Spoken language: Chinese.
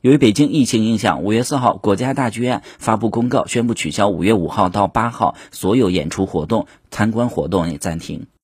由于北京疫情影响五月四号国家大剧院发布公告宣布取消五月五号到八号所有演出活动参观活动也暂停。